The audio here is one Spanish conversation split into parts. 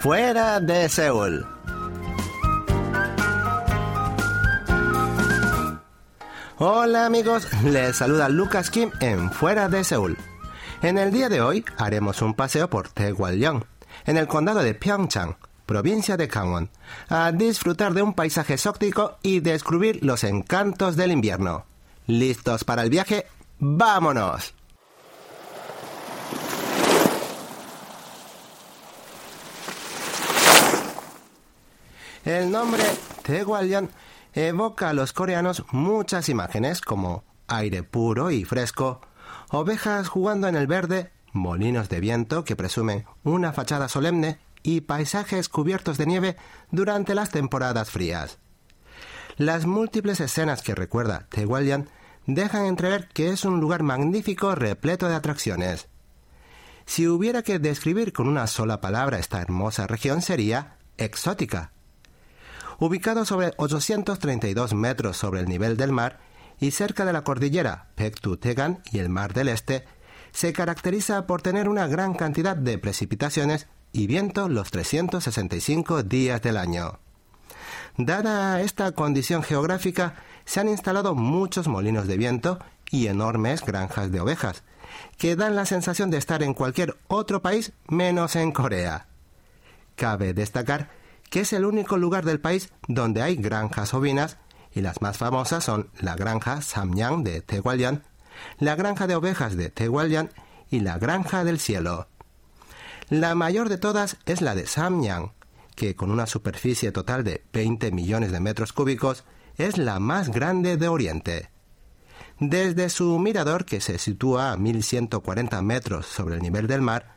fuera de Seúl. Hola amigos, les saluda Lucas Kim en Fuera de Seúl. En el día de hoy haremos un paseo por Taegwallyeong, en el condado de Pyeongchang, provincia de Gangwon, a disfrutar de un paisaje exótico y descubrir los encantos del invierno. ¿Listos para el viaje? ¡Vámonos! El nombre Taegwallyeong evoca a los coreanos muchas imágenes como aire puro y fresco, ovejas jugando en el verde, molinos de viento que presumen una fachada solemne y paisajes cubiertos de nieve durante las temporadas frías. Las múltiples escenas que recuerda Taegwallyeong dejan entrever que es un lugar magnífico repleto de atracciones. Si hubiera que describir con una sola palabra esta hermosa región sería exótica. Ubicado sobre 832 metros sobre el nivel del mar y cerca de la cordillera Pektu-Tegan y el Mar del Este, se caracteriza por tener una gran cantidad de precipitaciones y viento los 365 días del año. Dada esta condición geográfica, se han instalado muchos molinos de viento y enormes granjas de ovejas, que dan la sensación de estar en cualquier otro país menos en Corea. Cabe destacar que es el único lugar del país donde hay granjas ovinas y las más famosas son la granja Samyang de Taegwallyeong, la granja de ovejas de Taegwallyeong y la granja del cielo. La mayor de todas es la de Samyang, que con una superficie total de 20 millones de metros cúbicos es la más grande de Oriente. Desde su mirador, que se sitúa a 1140 metros sobre el nivel del mar,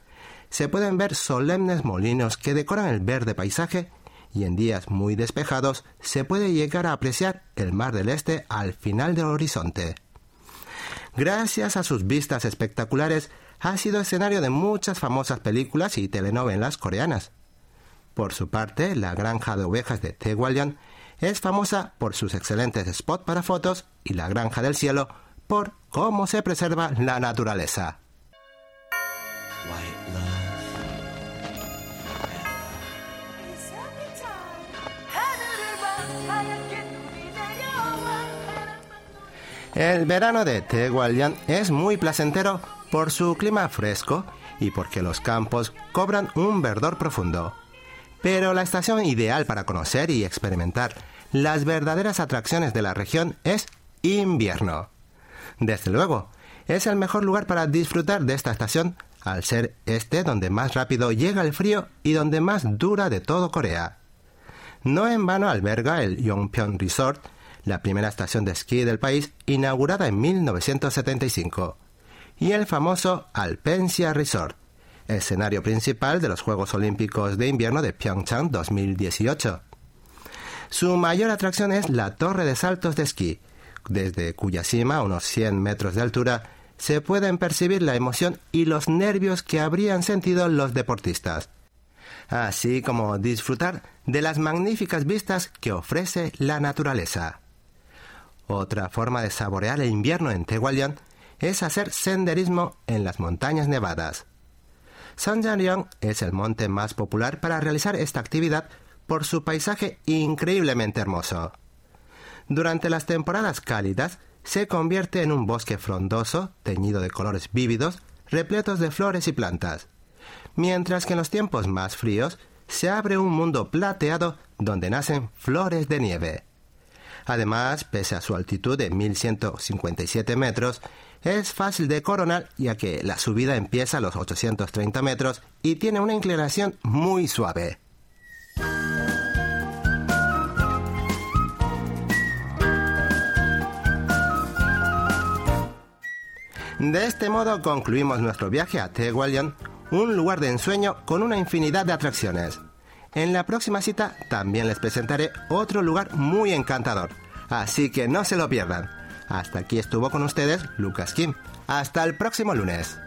se pueden ver solemnes molinos que decoran el verde paisaje y en días muy despejados se puede llegar a apreciar el mar del este al final del horizonte. Gracias a sus vistas espectaculares, ha sido escenario de muchas famosas películas y telenovelas coreanas. Por su parte, la granja de ovejas de Taegwallyeong es famosa por sus excelentes spots para fotos y la granja del cielo por cómo se preserva la naturaleza. El verano de Taegwallyeong es muy placentero por su clima fresco y porque los campos cobran un verdor profundo. Pero la estación ideal para conocer y experimentar las verdaderas atracciones de la región es invierno. Desde luego, es el mejor lugar para disfrutar de esta estación, al ser este donde más rápido llega el frío y donde más dura de todo Corea. No en vano alberga el Yongpyeong Resort, la primera estación de esquí del país inaugurada en 1975, y el famoso Alpensia Resort, escenario principal de los Juegos Olímpicos de Invierno de Pyeongchang 2018. Su mayor atracción es la torre de saltos de esquí, desde cuya cima, unos 100 metros de altura, se pueden percibir la emoción y los nervios que habrían sentido los deportistas, así como disfrutar de las magníficas vistas que ofrece la naturaleza. Otra forma de saborear el invierno en Taegwallyeong es hacer senderismo en las montañas nevadas. Sanjariong es el monte más popular para realizar esta actividad por su paisaje increíblemente hermoso. Durante las temporadas cálidas se convierte en un bosque frondoso, teñido de colores vívidos, repletos de flores y plantas, mientras que en los tiempos más fríos se abre un mundo plateado donde nacen flores de nieve. Además, pese a su altitud de 1157 metros, es fácil de coronar ya que la subida empieza a los 830 metros y tiene una inclinación muy suave. De este modo concluimos nuestro viaje a Taegwallyeong, un lugar de ensueño con una infinidad de atracciones. En la próxima cita también les presentaré otro lugar muy encantador, así que no se lo pierdan. Hasta aquí estuvo con ustedes Lucas Kim. Hasta el próximo lunes.